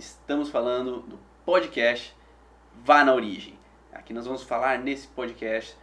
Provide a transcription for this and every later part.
estamos falando do podcast Vá na Origem. Aqui nós vamos falar nesse podcast,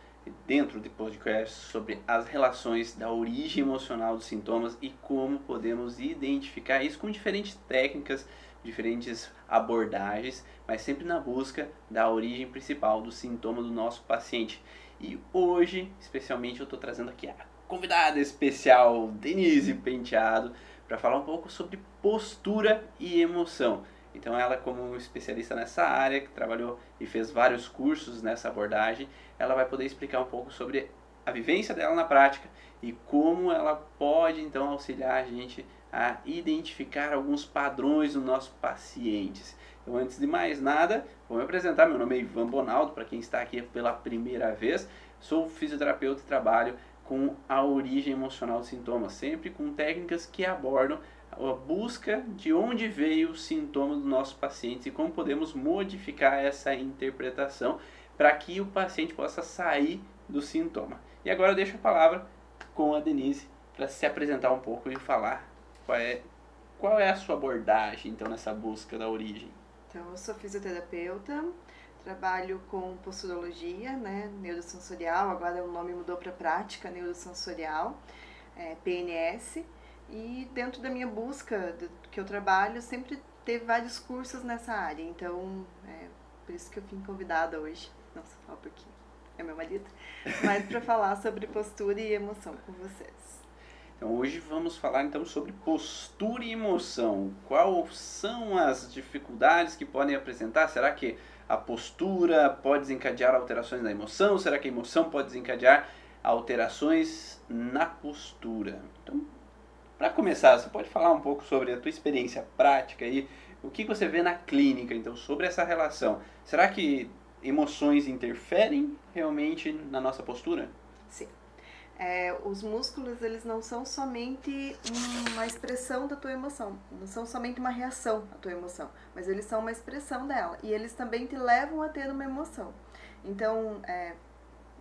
dentro do podcast, sobre as relações da origem emocional dos sintomas e como podemos identificar isso com diferentes técnicas, diferentes abordagens, mas sempre na busca da origem principal do sintoma do nosso paciente. E hoje, especialmente, eu estou trazendo aqui a convidada especial, Denise Penteado, para falar um pouco sobre postura e emoção. Então ela como especialista nessa área, que trabalhou e fez vários cursos nessa abordagem, ela vai poder explicar um pouco sobre a vivência dela na prática e como ela pode então auxiliar a gente a identificar alguns padrões nos nossos pacientes. Então, antes de mais nada, vou me apresentar. Meu nome é Ivan Bonaldo, para quem está aqui pela primeira vez. Sou fisioterapeuta e trabalho com a origem emocional dos sintomas, sempre com técnicas que abordam a busca de onde veio o sintoma do nosso paciente e como podemos modificar essa interpretação para que o paciente possa sair do sintoma. E agora eu deixo a palavra com a Denise para se apresentar um pouco e falar qual é, qual é a sua abordagem então nessa busca da origem. Então, eu sou fisioterapeuta, trabalho com posturologia, né, neurosensorial, agora o nome mudou para prática neurosensorial, é, PNS, e dentro da minha busca do que eu trabalho, sempre teve vários cursos nessa área. Então, é por isso que eu fui convidada hoje. Nossa, um pouquinho. É meu marido. Mas para falar sobre postura e emoção com vocês. Então, hoje vamos falar então sobre postura e emoção. Quais são as dificuldades que podem apresentar? Será que a postura pode desencadear alterações na emoção? Será que a emoção pode desencadear alterações na postura? Então, para começar, você pode falar um pouco sobre a tua experiência prática e o que você vê na clínica, então, sobre essa relação. Será que emoções interferem realmente na nossa postura? Sim. É, os músculos, eles não são somente uma expressão da tua emoção, não são somente uma reação à tua emoção, mas eles são uma expressão dela e eles também te levam a ter uma emoção. Então, é,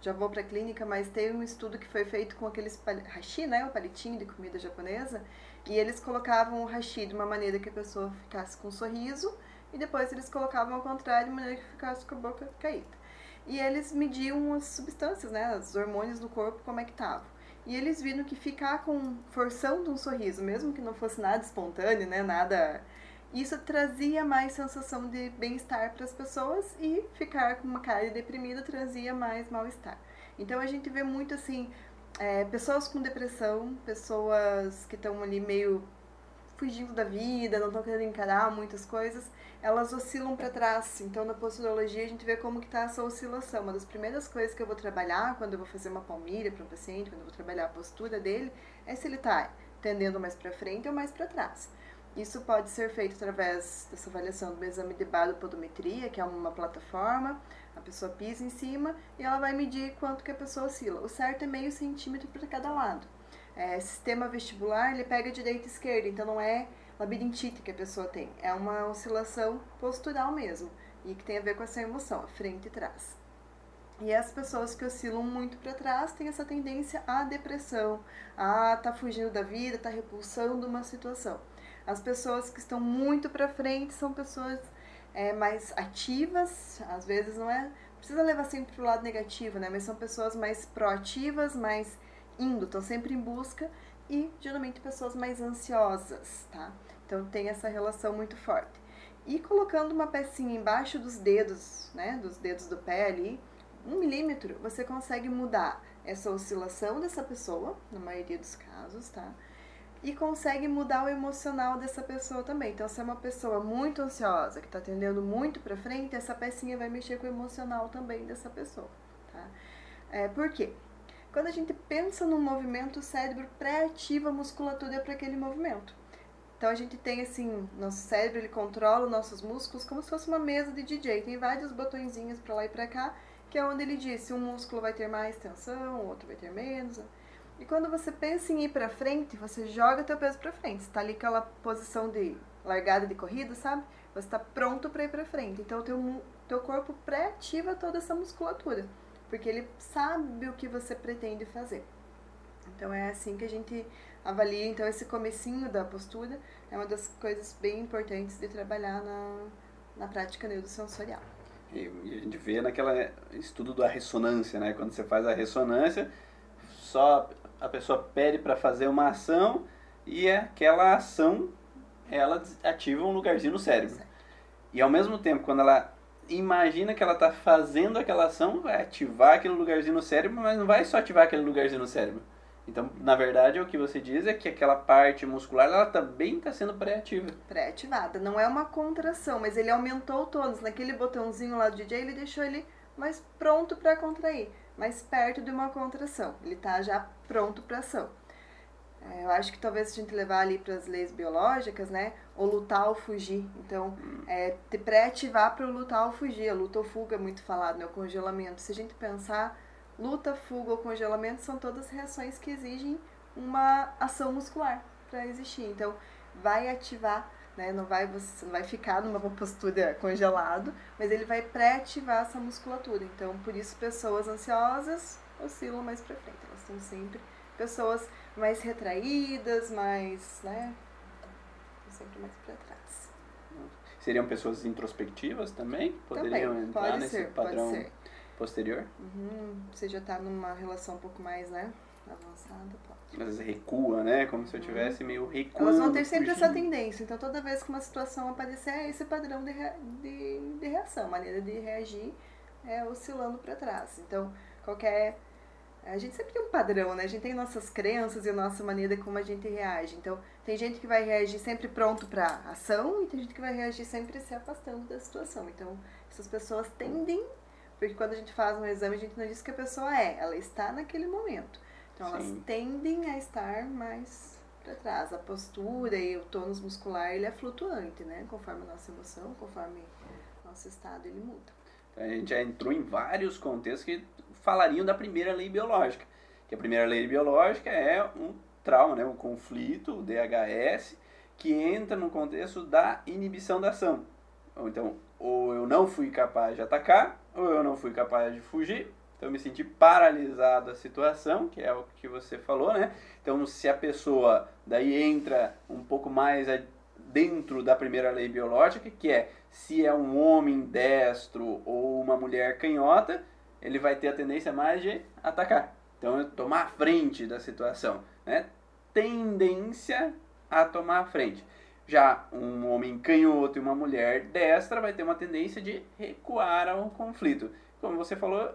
já vou para a clínica, mas teve um estudo que foi feito com aqueles hashi, né, o palitinho de comida japonesa, e eles colocavam o hashi de uma maneira que a pessoa ficasse com um sorriso, e depois eles colocavam ao contrário, de maneira que ficasse com a boca caída. E eles mediam as substâncias, né, os hormônios do corpo, como é que estavam. E eles viram que ficar com forçando um sorriso, mesmo que não fosse nada espontâneo, né, nada isso trazia mais sensação de bem-estar para as pessoas e ficar com uma cara deprimida trazia mais mal-estar. Então a gente vê muito assim, é, pessoas com depressão, pessoas que estão ali meio fugindo da vida, não estão querendo encarar muitas coisas, elas oscilam para trás. Então na posturologia a gente vê como que está essa oscilação. Uma das primeiras coisas que eu vou trabalhar quando eu vou fazer uma palmilha para um paciente, quando eu vou trabalhar a postura dele, é se ele está tendendo mais para frente ou mais para trás. Isso pode ser feito através dessa avaliação do exame de baropodometria, que é uma plataforma, a pessoa pisa em cima e ela vai medir quanto que a pessoa oscila. O certo é meio centímetro para cada lado. É, sistema vestibular, ele pega direita e esquerda, então não é labirintite que a pessoa tem, é uma oscilação postural mesmo, e que tem a ver com essa emoção, frente e trás. E as pessoas que oscilam muito para trás têm essa tendência à depressão, a tá fugindo da vida, tá repulsando uma situação. As pessoas que estão muito para frente são pessoas é, mais ativas, às vezes não é. Precisa levar sempre para o lado negativo, né? Mas são pessoas mais proativas, mais indo, estão sempre em busca e geralmente pessoas mais ansiosas, tá? Então tem essa relação muito forte. E colocando uma pecinha embaixo dos dedos, né? Dos dedos do pé ali, um milímetro, você consegue mudar essa oscilação dessa pessoa, na maioria dos casos, tá? E consegue mudar o emocional dessa pessoa também. Então, se é uma pessoa muito ansiosa, que está tendendo muito para frente, essa pecinha vai mexer com o emocional também dessa pessoa, tá? É, por quê? Quando a gente pensa num movimento, o cérebro pré-ativa a musculatura para aquele movimento. Então a gente tem assim, nosso cérebro ele controla os nossos músculos como se fosse uma mesa de DJ. Tem vários botõezinhos para lá e para cá, que é onde ele diz se um músculo vai ter mais tensão, o outro vai ter menos. E quando você pensa em ir para frente, você joga teu peso para frente. Está ali aquela posição de largada de corrida, sabe? Você está pronto para ir para frente. Então, teu teu corpo pré-ativa toda essa musculatura, porque ele sabe o que você pretende fazer. Então, é assim que a gente avalia então esse comecinho da postura, é uma das coisas bem importantes de trabalhar na, na prática neurosensorial. E, e a gente vê naquela estudo da ressonância, né? Quando você faz a ressonância, só a pessoa pede para fazer uma ação e aquela ação ela ativa um lugarzinho no cérebro. E ao mesmo tempo, quando ela imagina que ela está fazendo aquela ação, vai ativar aquele lugarzinho no cérebro, mas não vai só ativar aquele lugarzinho no cérebro. Então, na verdade, o que você diz é que aquela parte muscular, ela também está sendo pré-ativa. Pré-ativada. Não é uma contração, mas ele aumentou o tônus. Naquele botãozinho lá do DJ, ele deixou ele mais pronto para contrair, mais perto de uma contração. Ele está já pronto para ação. É, eu acho que talvez se a gente levar ali para as leis biológicas, né? Ou lutar ou fugir. Então, hum. é, te pré-ativar para o lutar ou fugir. A luta ou fuga é muito falado, né? O congelamento. Se a gente pensar, luta, fuga ou congelamento são todas reações que exigem uma ação muscular para existir. Então, vai ativar, né? Não vai, você não vai ficar numa postura congelado, mas ele vai pré-ativar essa musculatura. Então, por isso, pessoas ansiosas oscilam mais para frente. Elas estão sempre pessoas mais retraídas, mais, né? Sempre mais para trás. Seriam pessoas introspectivas também? Poderiam também, entrar pode nesse ser, padrão pode ser. posterior? Uhum, você já está numa relação um pouco mais, né? Avançada, pode. Às vezes recua, né? Como se eu Uhum. tivesse meio recuando. Elas vão ter sempre essa tendência. Então, toda vez que uma situação aparecer, é esse padrão de, de, de reação. A maneira de reagir é oscilando para trás. Então, qualquer. A gente sempre tem um padrão, né? A gente tem nossas crenças e a nossa maneira como a gente reage. Então, tem gente que vai reagir sempre pronto para ação e tem gente que vai reagir sempre se afastando da situação. Então, essas pessoas tendem, porque quando a gente faz um exame, a gente não diz que a pessoa é, ela está naquele momento. Então, elas Sim. tendem a estar mais para trás. A postura e o tônus muscular, ele é flutuante, né? Conforme a nossa emoção, conforme nosso estado, ele muda. A gente já entrou em vários contextos que falariam da primeira lei biológica. Que a primeira lei biológica é um trauma, né? um conflito, o DHS, que entra no contexto da inibição da ação. Ou então, ou eu não fui capaz de atacar, ou eu não fui capaz de fugir. Então, eu me senti paralisado da situação, que é o que você falou, né? Então, se a pessoa daí entra um pouco mais a- dentro da primeira lei biológica, que é se é um homem destro ou uma mulher canhota, ele vai ter a tendência mais de atacar. Então, tomar a frente da situação, né? Tendência a tomar a frente. Já um homem canhoto e uma mulher destra vai ter uma tendência de recuar ao conflito. Como você falou,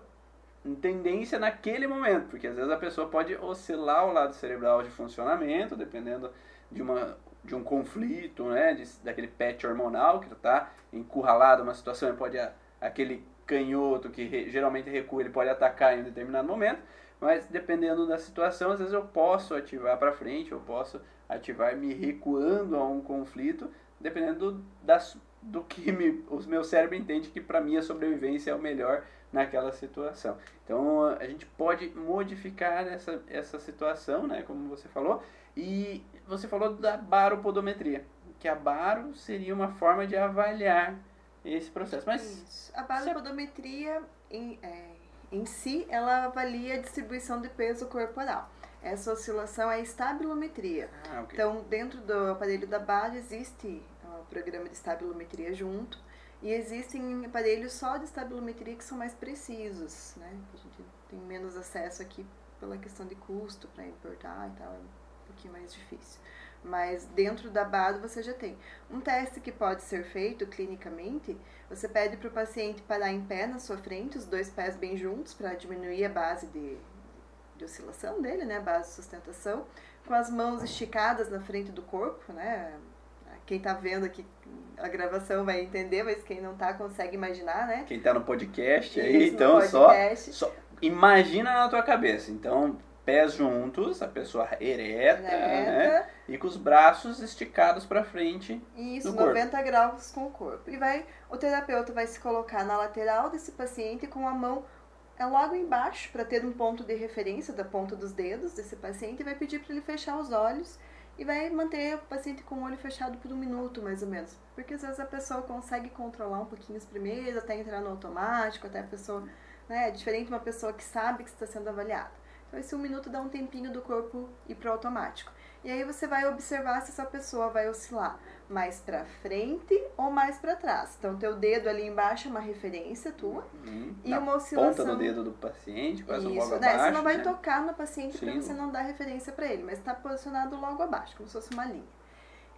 tendência naquele momento, porque às vezes a pessoa pode oscilar o lado cerebral de funcionamento, dependendo de, uma, de um conflito, né, de, daquele patch hormonal que está encurralado uma situação, ele pode aquele canhoto que re- geralmente recua, ele pode atacar em um determinado momento, mas dependendo da situação, às vezes eu posso ativar para frente, eu posso ativar me recuando a um conflito, dependendo do, das, do que me, os meu cérebro entende que para mim a sobrevivência é o melhor naquela situação. Então a gente pode modificar essa, essa situação, né, como você falou, e você falou da baropodometria, que a baro seria uma forma de avaliar esse processo. Mas Isso. A baropodometria em, é, em si, ela avalia a distribuição de peso corporal. Essa oscilação é a estabilometria. ah, ok. Então, dentro do aparelho da base existe o programa de estabilometria junto e existem aparelhos só de estabilometria que são mais precisos, né? A gente tem menos acesso aqui pela questão de custo para importar e tal, é um pouquinho mais difícil. Mas dentro da base você já tem. Um teste que pode ser feito clinicamente, você pede para o paciente parar em pé na sua frente, os dois pés bem juntos, para diminuir a base de, de oscilação dele, né? A base de sustentação com as mãos esticadas na frente do corpo, né? Quem tá vendo aqui a gravação vai entender, mas quem não tá consegue imaginar, né? Quem tá no podcast aí, Isso, no então só, podcast. só imagina na tua cabeça. Então, pés juntos, a pessoa ereta, né? E com os braços esticados para frente. Isso, no corpo. 90 graus com o corpo. E vai, o terapeuta vai se colocar na lateral desse paciente com a mão é logo embaixo para ter um ponto de referência da ponta dos dedos desse paciente e vai pedir para ele fechar os olhos e vai manter o paciente com o olho fechado por um minuto mais ou menos, porque às vezes a pessoa consegue controlar um pouquinho os primeiros até entrar no automático, até a pessoa, né, é diferente de uma pessoa que sabe que está sendo avaliada. Então esse um minuto dá um tempinho do corpo ir para o automático. E aí você vai observar se essa pessoa vai oscilar mais para frente ou mais para trás. Então, teu dedo ali embaixo é uma referência tua Uhum. e Na uma oscilação. ponta do dedo do paciente, quase Isso, logo né? abaixo. Você não vai né? tocar no paciente para você não dar referência para ele, mas está posicionado logo abaixo, como se fosse uma linha.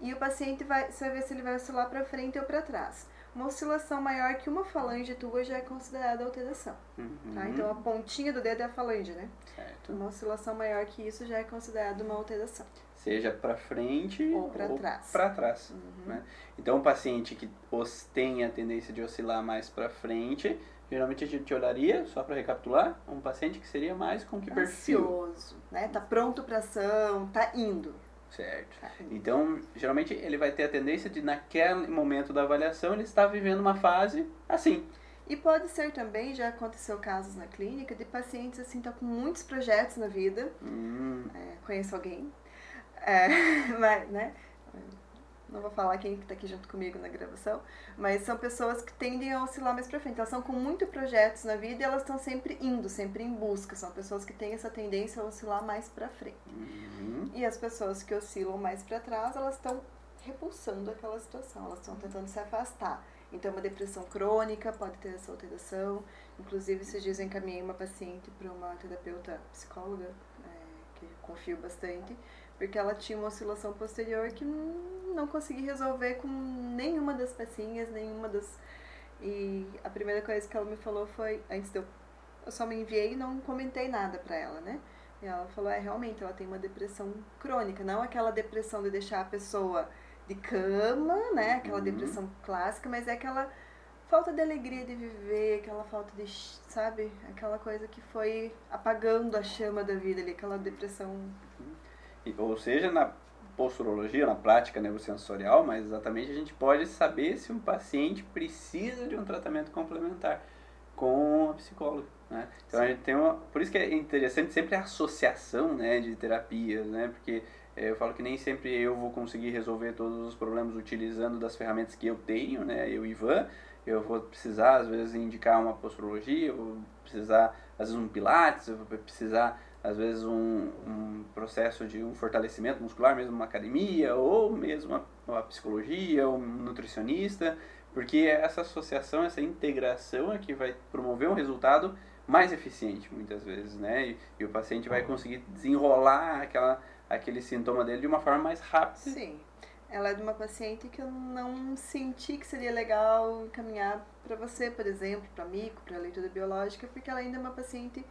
E o paciente vai, você vai ver se ele vai oscilar para frente ou para trás. Uma oscilação maior que uma falange tua já é considerada alteração. Uhum. Tá? Então a pontinha do dedo é a falange, né? Certo. Uma oscilação maior que isso já é considerada uma alteração. Seja para frente Ou pra trás. pra trás, Uhum. né? Então, o paciente que tem a tendência de oscilar mais para frente, geralmente a gente olharia, só para recapitular, um paciente que seria mais com que perfil? Ansioso, né? Tá pronto para ação, tá indo. Certo. Tá indo. Então, geralmente ele vai ter a tendência de, naquele momento da avaliação, ele está vivendo uma fase assim. E pode ser também, já aconteceu casos na clínica, de pacientes assim, tá com muitos projetos na vida, Hum, É, conheço alguém. É, mas, né? Não vou falar quem que tá aqui junto comigo na gravação, mas são pessoas que tendem a oscilar mais pra frente. Elas são com muitos projetos na vida e elas estão sempre indo, sempre em busca. São pessoas que têm essa tendência a oscilar mais pra frente. uhum. E as pessoas que oscilam mais pra trás, elas estão repulsando aquela situação, elas estão tentando se afastar. Então, uma depressão crônica pode ter essa alteração. Inclusive, esses dias eu encaminhei uma paciente para uma terapeuta psicóloga, é, que confio bastante, porque ela tinha uma oscilação posterior que não, consegui resolver com nenhuma das pecinhas, nenhuma das. E a primeira coisa que ela me falou foi, antes de eu. Eu só me enviei e não comentei nada para ela, né? E ela falou: é, realmente, ela tem uma depressão crônica, não aquela depressão de deixar a pessoa de cama, né? Aquela Uhum. depressão clássica, mas é aquela falta de alegria de viver, aquela falta de, sabe? Aquela coisa que foi apagando a chama da vida ali, aquela depressão. Ou seja, na posturologia, na prática neurosensorial, mas exatamente a gente pode saber se um paciente precisa de um tratamento complementar com a psicóloga. Né? Então a gente tem uma. Por isso que é interessante sempre a associação né, de terapias, né? Porque eh, eu falo que nem sempre eu vou conseguir resolver todos os problemas utilizando das ferramentas que eu tenho, né? Eu, Ivan, eu vou precisar às vezes indicar uma posturologia, eu vou precisar às vezes um pilates, eu vou precisar às vezes um, um processo de um fortalecimento muscular, mesmo uma academia, ou mesmo uma, uma psicologia, um nutricionista, porque essa associação, essa integração é que vai promover um resultado mais eficiente muitas vezes, né? E, e o paciente vai conseguir desenrolar aquela, aquele sintoma dele de uma forma mais rápida. Sim. Ela é de uma paciente que eu não senti que seria legal encaminhar para você, por exemplo, para mico, para leitura biológica, porque ela ainda é uma paciente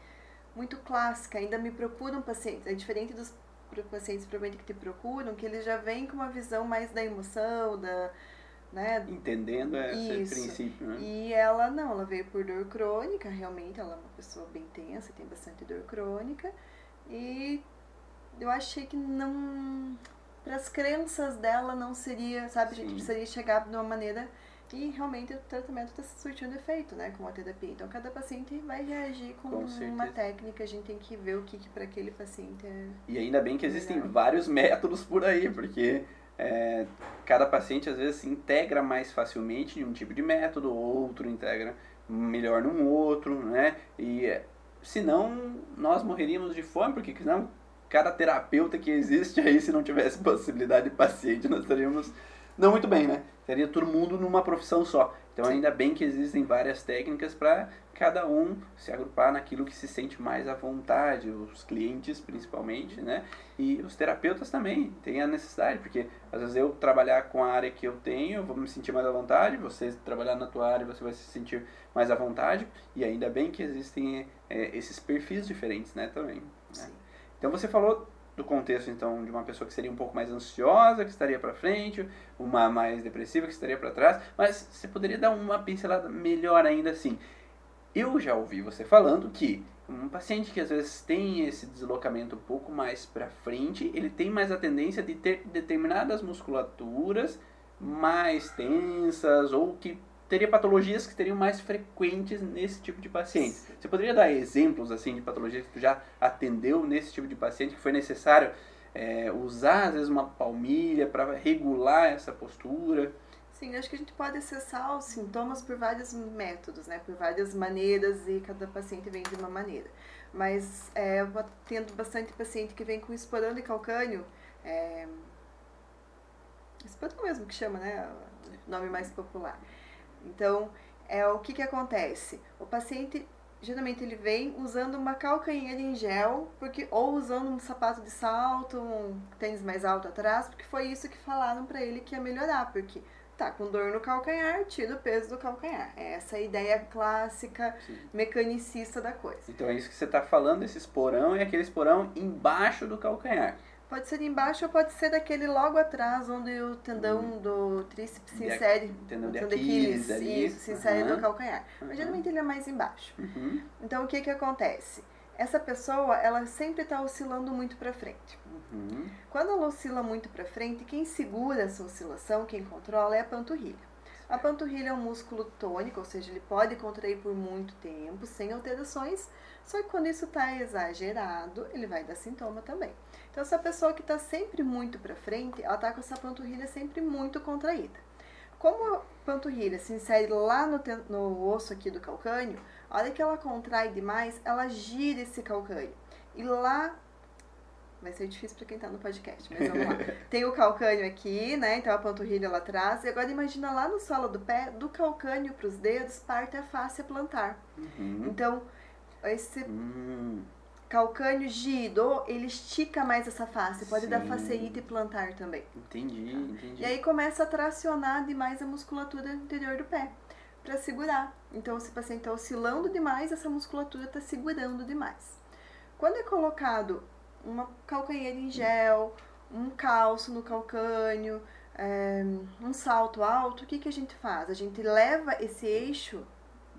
muito clássica, ainda me procuram pacientes, é diferente dos pacientes provavelmente que te procuram, que eles já vêm com uma visão mais da emoção, da, né, Entendendo esse Isso. princípio, né? E ela não, ela veio por dor crônica, realmente, ela é uma pessoa bem tensa, tem bastante dor crônica. E eu achei que não. Para as crenças dela não seria, sabe, a gente Sim. precisaria chegar de uma maneira. E realmente o tratamento está surtindo efeito, né, com a terapia. Então cada paciente vai reagir com, Com uma técnica, a gente tem que ver o que, que para aquele paciente é. E ainda bem que existem Melhor. vários métodos por aí, porque é, cada paciente às vezes se integra mais facilmente em um tipo de método, outro integra melhor num outro, né? E senão nós morreríamos de fome, porque senão cada terapeuta que existe aí, se não tivesse possibilidade de paciente, nós estaríamos não muito bem, né? Seria todo mundo numa profissão só. Então ainda bem que existem várias técnicas para cada um se agrupar naquilo que se sente mais à vontade, os clientes principalmente, né? E os terapeutas também têm a necessidade, porque às vezes eu trabalhar com a área que eu tenho, eu vou me sentir mais à vontade, você trabalhar na tua área, você vai se sentir mais à vontade, e ainda bem que existem é, esses perfis diferentes, né, também. né? Então você falou do contexto então de uma pessoa que seria um pouco mais ansiosa, que estaria para frente, uma mais depressiva que estaria para trás, mas você poderia dar uma pincelada melhor ainda assim. Eu já ouvi você falando que um paciente que às vezes tem esse deslocamento um pouco mais para frente, ele tem mais a tendência de ter determinadas musculaturas mais tensas ou que teria patologias que seriam mais frequentes nesse tipo de paciente. Você poderia dar exemplos assim de patologias que tu já atendeu nesse tipo de paciente que foi necessário é, usar às vezes uma palmilha para regular essa postura? Sim, acho que a gente pode acessar os sintomas por vários métodos, né? Por várias maneiras e cada paciente vem de uma maneira. Mas é, eu tendo bastante paciente que vem com esporão de calcânio, É, esporão mesmo que chama, né? O nome mais popular. Então, é o que, que acontece? O paciente geralmente ele vem usando uma calcanheira em gel, porque ou usando um sapato de salto, um tênis mais alto atrás, porque foi isso que falaram para ele que ia melhorar, porque tá com dor no calcanhar, tira o peso do calcanhar. É essa a ideia clássica, Sim. mecanicista da coisa. Então é isso que você está falando, esse esporão é aquele esporão embaixo do calcanhar. Pode ser embaixo ou pode ser daquele logo atrás, onde o tendão hum. do tríceps se insere. Tendão de Aquiles, ali. Isso, se insere uhum. no calcanhar. Mas uhum. geralmente ele é mais embaixo. Uhum. Então o que que acontece? Essa pessoa, ela sempre está oscilando muito para frente. Uhum. Quando ela oscila muito para frente, quem segura essa oscilação, quem controla é a panturrilha. A panturrilha é um músculo tônico, ou seja, ele pode contrair por muito tempo, sem alterações, só que quando isso está exagerado, ele vai dar sintoma também. Então, essa pessoa que está sempre muito para frente, ela está com essa panturrilha sempre muito contraída. Como a panturrilha se insere lá no, no osso aqui do calcânio, a hora que ela contrai demais, ela gira esse calcânio. E lá vai ser difícil para quem está no podcast, mas vamos lá. Tem o calcânio aqui, né? Então a panturrilha lá atrás. E agora imagina lá no solo do pé, do calcânio para os dedos, parte a face plantar. Uhum. Então, esse uhum calcânio gido, ele estica mais essa face, pode Sim. dar faceite plantar também. Entendi, entendi. E aí começa a tracionar demais a musculatura interior do pé para segurar. Então, se o paciente está oscilando demais, essa musculatura está segurando demais. Quando é colocado uma calcanheira em gel, um calço no calcânio, é, um salto alto, o que, que a gente faz? A gente leva esse eixo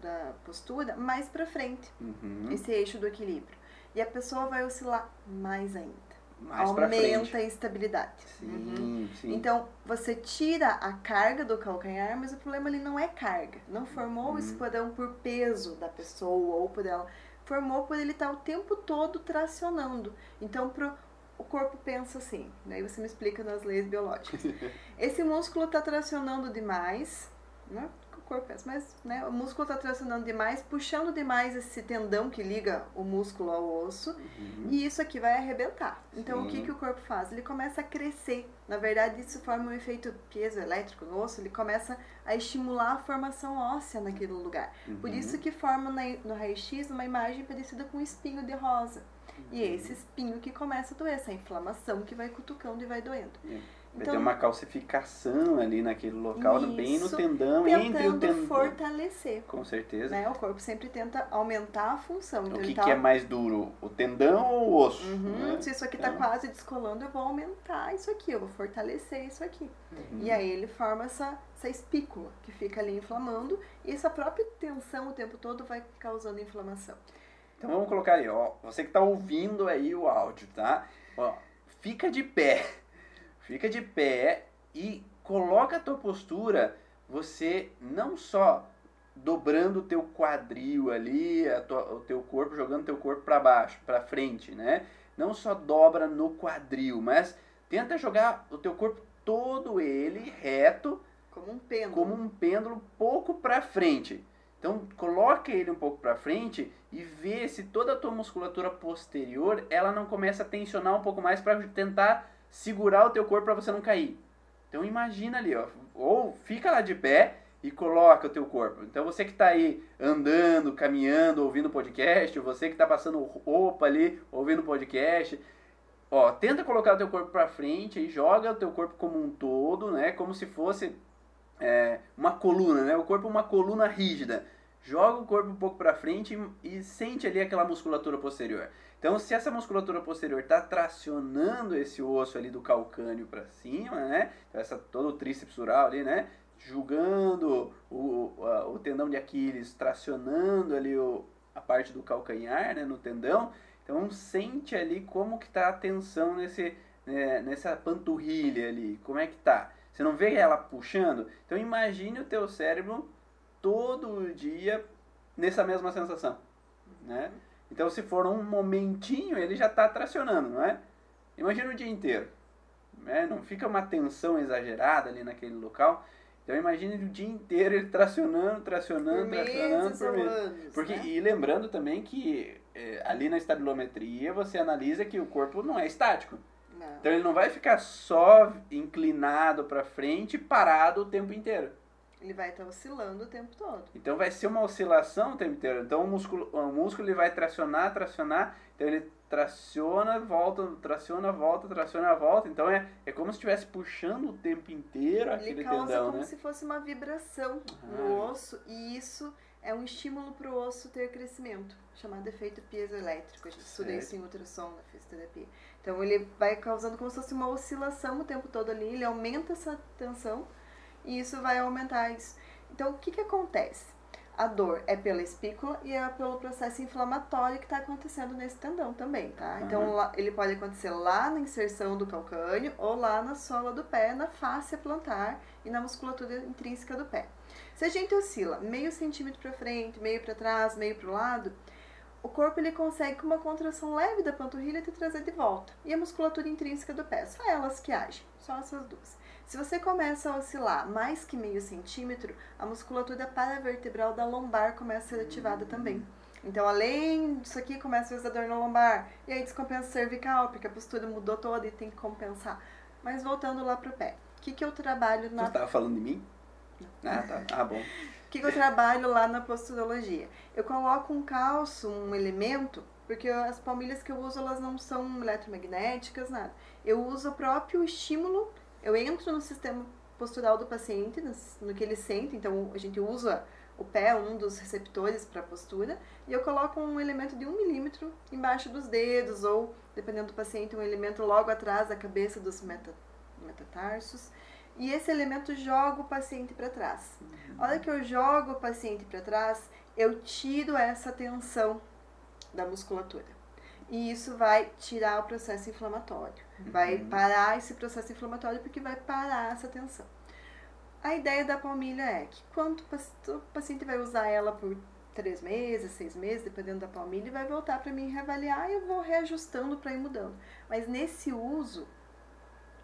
da postura mais para frente, uhum. esse eixo do equilíbrio. E a pessoa vai oscilar mais ainda. Mais Aumenta a instabilidade. Sim, uhum. sim. Então, você tira a carga do calcanhar, mas o problema ali não é carga. Não formou uhum. o por peso da pessoa ou por ela. Formou por ele estar o tempo todo tracionando. Então, pro, o corpo pensa assim. Daí você me explica nas leis biológicas. Esse músculo está tracionando demais, né? Corpo pensa, mas né, o músculo está tracionando demais, puxando demais esse tendão que liga o músculo ao osso, uhum. e isso aqui vai arrebentar. Então Sim. o que, que o corpo faz? Ele começa a crescer. Na verdade, isso forma um efeito piezoelétrico no osso, ele começa a estimular a formação óssea naquele lugar. Uhum. Por isso que forma no raio-x uma imagem parecida com um espinho de rosa. Uhum. E é esse espinho que começa a doer, essa inflamação que vai cutucando e vai doendo. Vai então, ter uma calcificação ali naquele local, isso, bem no tendão, entre o tendão. fortalecer. Com certeza. Né? O corpo sempre tenta aumentar a função. Então, o que, tá... que, é mais duro, o tendão ou o osso? Uhum, né? Se isso aqui está então... quase descolando, eu vou aumentar isso aqui, eu vou fortalecer isso aqui. Uhum. E aí ele forma essa, essa espícula que fica ali inflamando, e essa própria tensão o tempo todo vai causando inflamação. Então vamos colocar aí, ó, você que está ouvindo aí o áudio, tá? Ó, fica de pé Fica de pé e coloca a tua postura, você não só dobrando o teu quadril ali, tua, o teu corpo, jogando teu corpo para baixo, para frente, né? Não só dobra no quadril, mas tenta jogar o teu corpo todo ele reto, como um pêndulo, como um pêndulo pouco para frente. Então, coloca ele um pouco para frente e vê se toda a tua musculatura posterior, ela não começa a tensionar um pouco mais para tentar segurar o teu corpo para você não cair. Então imagina ali, ó, ou fica lá de pé e coloca o teu corpo. Então você que está aí andando, caminhando, ouvindo podcast, você que está passando roupa ali, ouvindo podcast, ó, tenta colocar o teu corpo para frente e joga o teu corpo como um todo, né, como se fosse é, uma coluna, né, o corpo uma coluna rígida. Joga o corpo um pouco para frente e, sente ali aquela musculatura posterior. Então, se essa musculatura posterior está tracionando esse osso ali do calcânio para cima, né? Então, essa, todo o tríceps ural ali, né? Julgando o, a, o tendão de Aquiles, tracionando ali o, a parte do calcanhar, né? No tendão. Então, sente ali como que está a tensão nesse, né, nessa panturrilha ali. Como é que tá? Você não vê ela puxando? Então, imagine o teu cérebro todo dia nessa mesma sensação, né? Então, se for um momentinho, ele já está tracionando, não é? Imagina o dia inteiro. Né? Não fica uma tensão exagerada ali naquele local. Então imagine o dia inteiro ele tracionando, tracionando, por tracionando meses por meses. Porque, né? E lembrando também que é, ali na estabilometria você analisa que o corpo não é estático. Não. Então ele não vai ficar só inclinado para frente, parado o tempo inteiro. Ele vai estar oscilando o tempo todo. Então vai ser uma oscilação o tempo inteiro. Então o músculo, o músculo ele vai tracionar, tracionar. Então ele traciona, volta, traciona, volta, traciona, volta. Então é, é como se estivesse puxando o tempo inteiro Ele aquele causa tendão, como né? se fosse uma vibração Ah. no osso e isso é um estímulo para o osso ter crescimento, chamado efeito piezoelétrico. A gente estuda isso em ultrassom na fisioterapia. Então ele vai causando como se fosse uma oscilação o tempo todo ali, ele aumenta essa tensão e isso vai aumentar isso. Então o que, que acontece? A dor é pela espícula e é pelo processo inflamatório que está acontecendo nesse tendão também, tá? Então Aham. lá- ele pode acontecer lá na inserção do calcânio ou lá na sola do pé, na face plantar e na musculatura intrínseca do pé. Se a gente oscila meio centímetro para frente, meio para trás, meio para o lado, o corpo ele consegue com uma contração leve da panturrilha te trazer de volta. E a musculatura intrínseca do pé, só elas que agem, só essas duas. Se você começa a oscilar mais que meio centímetro, a musculatura paravertebral da lombar começa a ser ativada também. Então, além disso aqui, começa a vezes a dor na lombar, e aí descompensa cervical, porque a postura mudou toda e tem que compensar. Mas voltando lá pro pé, o que, que eu trabalho na Você estava falando de mim? Ah, tá. Ah, bom. o que, que eu trabalho lá na posturologia? Eu coloco um calço, um elemento, porque as palmilhas que eu uso, elas não são eletromagnéticas, nada. Eu uso o próprio estímulo, eu entro no sistema postural do paciente, nos- no que ele sente, então a gente usa o pé, um dos receptores para postura, e eu coloco um elemento de um milímetro embaixo dos dedos, ou, dependendo do paciente, um elemento logo atrás da cabeça dos meta, metatarsos, e esse elemento joga o paciente para trás. A hora que eu jogo o paciente para trás, eu tiro essa tensão da musculatura. E isso vai tirar o processo inflamatório. Vai Uhum. parar esse processo inflamatório porque vai parar essa tensão. A ideia da palmilha é que quando o paci- o paciente vai usar ela por três meses, seis meses, dependendo da palmilha, e vai voltar para mim reavaliar e eu vou reajustando para ir mudando. Mas nesse uso,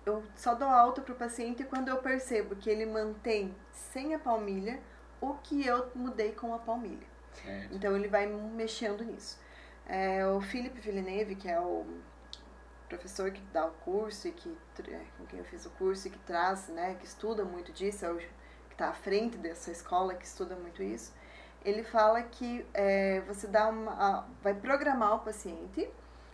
eu só dou alta para o paciente quando eu percebo que ele mantém sem a palmilha o que eu mudei com a palmilha. Certo. Então ele vai mexendo nisso. É, o Philippe Villeneuve, que é o professor que dá o curso e que é, com quem eu fiz o curso e que traz, né, que estuda muito disso, é o que está à frente dessa escola que estuda muito isso. Ele fala que é, você dá uma, vai programar o paciente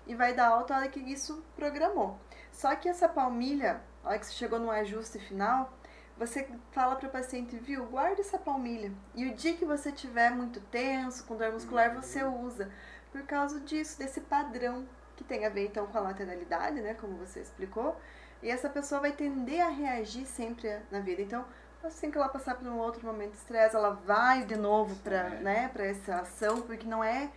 e vai dar alta a hora que isso programou. Só que essa palmilha, a hora que você chegou no ajuste final, você fala para o paciente, viu, guarda essa palmilha. E o dia que você tiver muito tenso, com dor muscular, você usa. Por causa disso, desse padrão que tem a ver então com a lateralidade, né, como você explicou. E essa pessoa vai tender a reagir sempre na vida. Então, assim que ela passar por um outro momento de estresse, ela vai de novo para, né, para essa ação, porque não é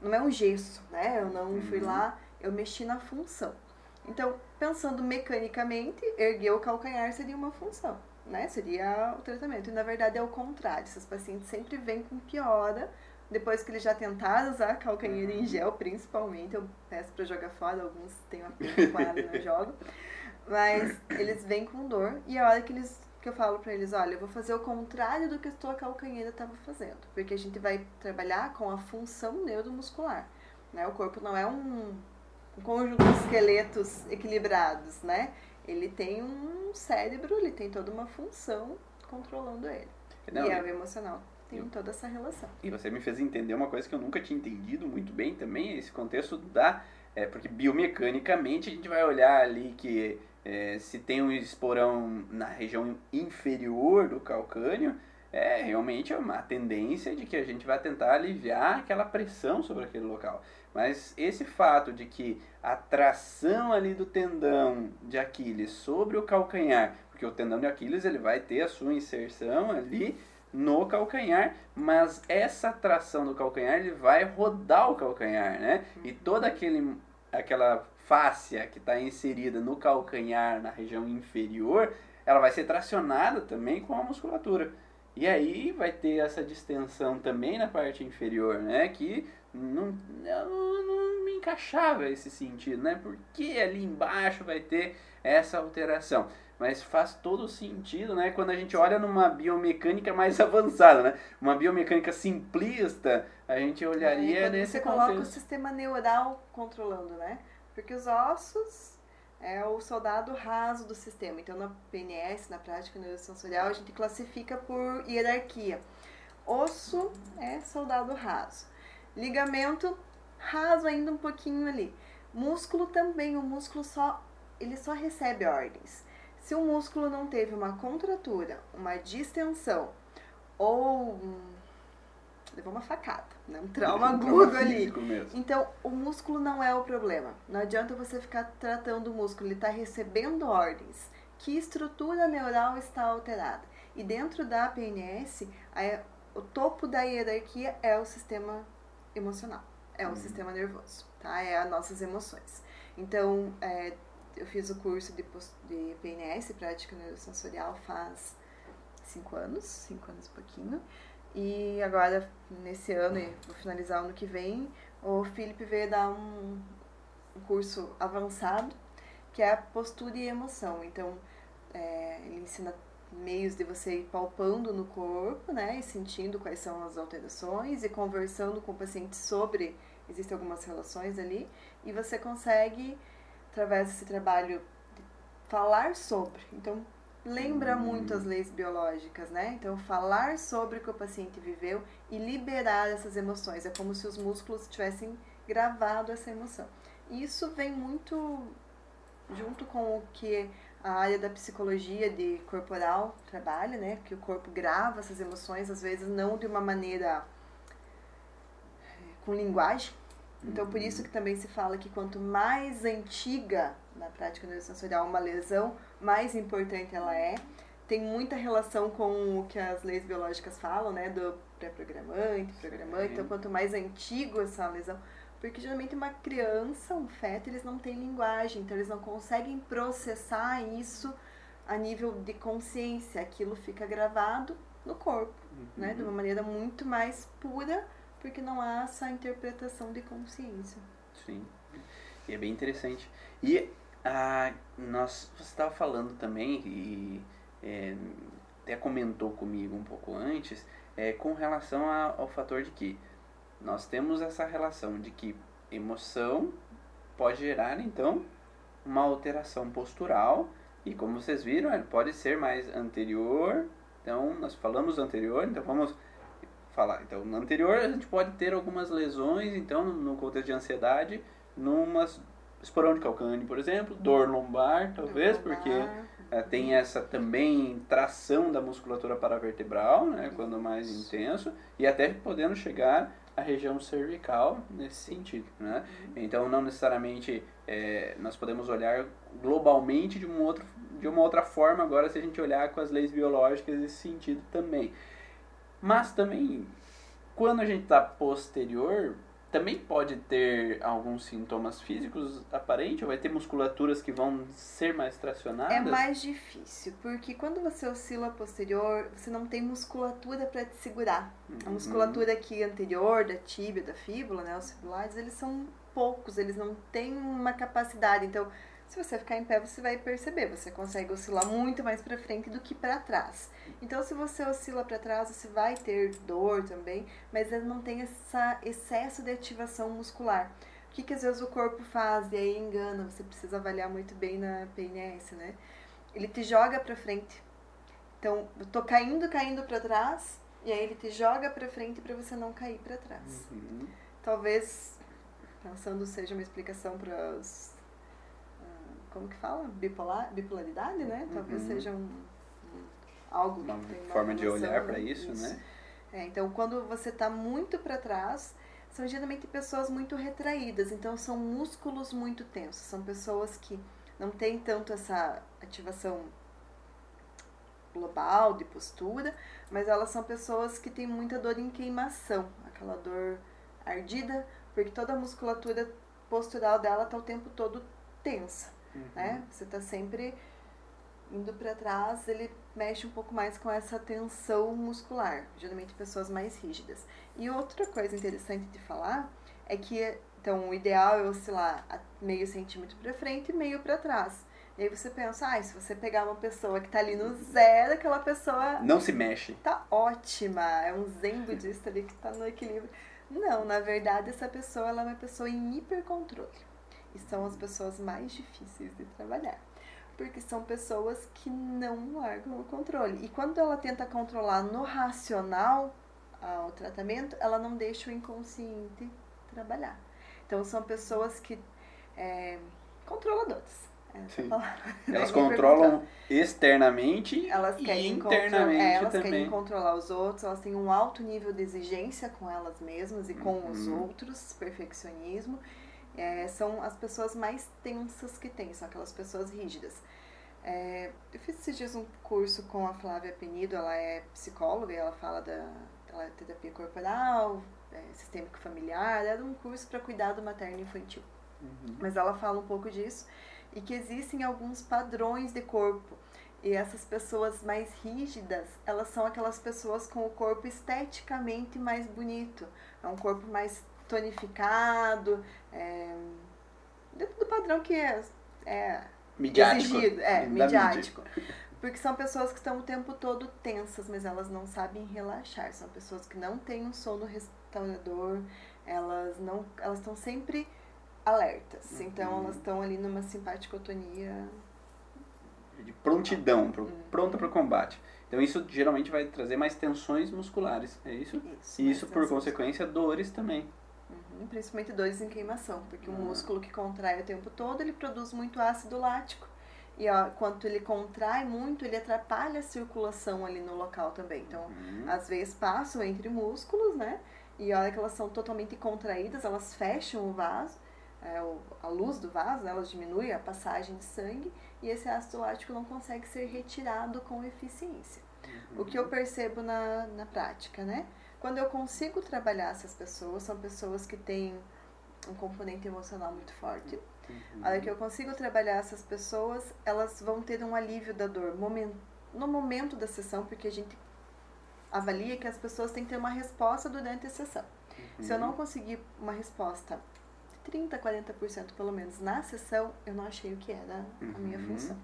não é um gesso, né? Eu não fui Uhum. lá, eu mexi na função. Então, pensando mecanicamente, erguer o calcanhar seria uma função, né? Seria o tratamento. E na verdade é o contrário. Esses pacientes sempre vêm com piora depois que eles já tentaram usar calcanhar em gel, principalmente. Eu peço para jogar fora, alguns têm uma pena com ela e não jogam. Mas eles vêm com dor e a hora que eles que eu falo para eles, olha, eu vou fazer o contrário do que a tua calcanheira estava fazendo, porque a gente vai trabalhar com a função neuromuscular, né? O corpo não é um, um conjunto de esqueletos equilibrados, né? Ele tem um cérebro, ele tem toda uma função controlando ele. Não, e é o emocional tem eu- toda essa relação. E você me fez entender uma coisa que eu nunca tinha entendido muito bem também, esse contexto da. É, porque biomecanicamente a gente vai olhar ali que é, se tem um esporão na região inferior do calcânio, é realmente é uma tendência de que a gente vai tentar aliviar aquela pressão sobre aquele local. Mas esse fato de que a tração ali do tendão de Aquiles sobre o calcanhar, porque o tendão de Aquiles ele vai ter a sua inserção ali no calcanhar, mas essa tração do calcanhar ele vai rodar o calcanhar, né? E toda aquele aquela fáscia que está inserida no calcanhar na região inferior, ela vai ser tracionada também com a musculatura. E aí vai ter essa distensão também na parte inferior, né? Que não, não, não me encaixava esse sentido, né? Porque ali embaixo vai ter essa alteração. Mas faz todo sentido, né? Quando a gente olha numa biomecânica mais avançada, né? Uma biomecânica simplista, a gente olharia É, nesse você coloca o contexto. sistema neural controlando, né? Porque os ossos, é o soldado raso do sistema. Então, na PNS, na prática neurosensorial, a gente classifica por hierarquia. Osso é soldado raso. Ligamento, raso ainda um pouquinho ali. Músculo também, o músculo só ele só recebe ordens. Se o músculo não teve uma contratura, uma distensão ou levou uma facada, né? um trauma agudo ali. Então, o músculo não é o problema. Não adianta você ficar tratando o músculo, ele está recebendo ordens. Que estrutura neural está alterada? E dentro da PNS, a, o topo da hierarquia é o sistema emocional, é o uhum. sistema nervoso, tá? É as nossas emoções. Então, é, eu fiz o curso de, de PNS, Prática Neurosensorial, faz cinco anos, cinco anos e pouquinho. E agora, nesse ano, e vou finalizar ano que vem, o Felipe veio dar um, um curso avançado, que é a postura e emoção. Então, é, ele ensina meios de você ir palpando no corpo, né, e sentindo quais são as alterações e conversando com o paciente sobre, existem algumas relações ali, e você consegue através desse trabalho, falar sobre. Então, lembra hum. muito as leis biológicas, né? Então, falar sobre o que o paciente viveu e liberar essas emoções. É como se os músculos tivessem gravado essa emoção. Isso vem muito junto com o que a área da psicologia de corporal trabalha, né? Que o corpo grava essas emoções, às vezes não de uma maneira eh, com linguagem, então, por isso que também se fala que quanto mais antiga na prática neurosensorial uma lesão, mais importante ela é. Tem muita relação com o que as leis biológicas falam, né? Do pré-programante, programante. Então, quanto mais antigo essa lesão... Porque, geralmente, uma criança, um feto, eles não têm linguagem. Então, eles não conseguem processar isso a nível de consciência. Aquilo fica gravado no corpo, uhum. né? De uma maneira muito mais pura porque não há essa interpretação de consciência. Sim, e é bem interessante. E nós, você estava falando também, e é, até comentou comigo um pouco antes, é, com relação a, ao fator de que nós temos essa relação de que emoção pode gerar, então, uma alteração postural, e como vocês viram, pode ser mais anterior, então nós falamos anterior, então vamos falar. Então, no anterior a gente pode ter algumas lesões, então, no contexto de ansiedade, numas esporão de calcâneo, por exemplo, dor lombar, talvez, porque é, tem essa também tração da musculatura paravertebral, né, quando mais intenso, e até podendo chegar à região cervical nesse sentido, né? Uhum. Então, não necessariamente é, nós podemos olhar globalmente de, um outro, de uma outra forma agora se a gente olhar com as leis biológicas nesse sentido também. Mas também, quando a gente está posterior, também pode ter alguns sintomas físicos aparentes, ou vai ter musculaturas que vão ser mais tracionadas? É mais difícil, porque quando você oscila posterior, você não tem musculatura para te segurar. Uhum. A musculatura aqui anterior, da tíbia, da fíbula, né, os fibulares, eles são poucos, eles não têm uma capacidade. Então, se você ficar em pé, você vai perceber, você consegue oscilar muito mais para frente do que para trás. Então, se você oscila para trás, você vai ter dor também, mas não tem esse excesso de ativação muscular. O que, que às vezes o corpo faz e aí engana, você precisa avaliar muito bem na PNS, né? Ele te joga para frente. Então, eu tô caindo, caindo para trás, e aí ele te joga para frente para você não cair para trás. Uhum. Talvez, pensando seja uma explicação para os como que fala? Bipolar, bipolaridade, né? Talvez uhum. seja um, algo uma forma de olhar para isso, isso, né? É, então, quando você está muito para trás, são geralmente pessoas muito retraídas, então são músculos muito tensos, são pessoas que não têm tanto essa ativação global de postura, mas elas são pessoas que têm muita dor em queimação, aquela dor ardida, porque toda a musculatura postural dela está o tempo todo tensa uhum. né? Você está sempre indo para trás, ele mexe um pouco mais com essa tensão muscular, geralmente pessoas mais rígidas. E outra coisa interessante de falar é que então o ideal é oscilar meio centímetro para frente e meio para trás. E aí você pensa, ah, se você pegar uma pessoa que está ali no zero, aquela pessoa não se mexe. Tá ótima, é um zen budista ali que está no equilíbrio. Não, na verdade essa pessoa ela é uma pessoa em hipercontrole. E são as pessoas mais difíceis de trabalhar. Porque são pessoas que não largam o controle. E quando ela tenta controlar no racional o tratamento, ela não deixa o inconsciente trabalhar. Então são pessoas que é, controladoras. Sim. Elas controlam externamente elas e internamente é, elas também. querem controlar os outros, elas têm um alto nível de exigência com elas mesmas e com uhum. os outros, perfeccionismo. É, são as pessoas mais tensas que tem, são aquelas pessoas rígidas. É, eu fiz esses dias um curso com a Flávia Penido, ela é psicóloga e ela fala da ela é terapia corporal, é, sistêmico familiar, era um curso para cuidado materno infantil. Uhum. Mas ela fala um pouco disso e que existem alguns padrões de corpo. E essas pessoas mais rígidas, elas são aquelas pessoas com o corpo esteticamente mais bonito. É um corpo mais tonificado, é, dentro do padrão que é, é midiático. exigido. É, midiático. Porque são pessoas que estão o tempo todo tensas, mas elas não sabem relaxar. São pessoas que não têm um sono restaurador, elas não elas estão sempre alertas. Uhum. Então elas estão ali numa simpaticotonia. De prontidão, uhum. pronta para o combate. Então isso geralmente vai trazer mais tensões musculares, é isso? Isso. E isso por consequência dores também. Uhum. Principalmente dores em queimação, porque uhum. um músculo que contrai o tempo todo, ele produz muito ácido lático. E ó, quando ele contrai muito, ele atrapalha a circulação ali no local também. Então, uhum. às vezes passam entre músculos, né? E a hora que elas são totalmente contraídas, elas fecham o vaso é, a luz do vaso, né, ela diminui a passagem de sangue e esse ácido lático não consegue ser retirado com eficiência. Uhum. O que eu percebo na, na prática, né? Quando eu consigo trabalhar essas pessoas, são pessoas que têm um componente emocional muito forte. Uhum. A hora que eu consigo trabalhar essas pessoas, elas vão ter um alívio da dor no momento da sessão, porque a gente avalia que as pessoas têm que ter uma resposta durante a sessão. Uhum. Se eu não uhum. conseguir uma resposta 30, 40% pelo menos na sessão, eu não achei o que era a minha uhum. função.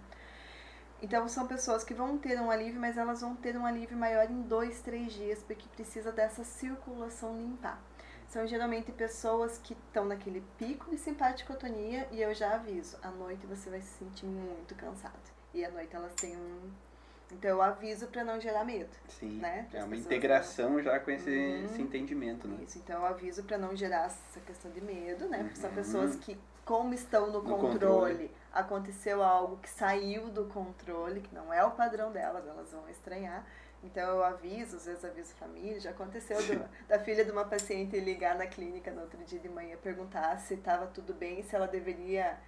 Então são pessoas que vão ter um alívio, mas elas vão ter um alívio maior em dois, três dias, porque precisa dessa circulação limpar. São geralmente pessoas que estão naquele pico de simpaticotonia e eu já aviso, à noite você vai se sentir muito cansado. E à noite elas têm um então eu aviso para não gerar medo. Sim. Né? É uma integração não... já com esse, uhum. esse, entendimento, né? Isso, então eu aviso para não gerar essa questão de medo, né? Porque são uhum. pessoas que, como estão no, no controle, controle, aconteceu algo que saiu do controle, que não é o padrão delas, elas vão estranhar. Então eu aviso, às vezes aviso a família. Já aconteceu do, da filha de uma paciente ligar na clínica no outro dia de manhã perguntar se estava tudo bem, se ela deveria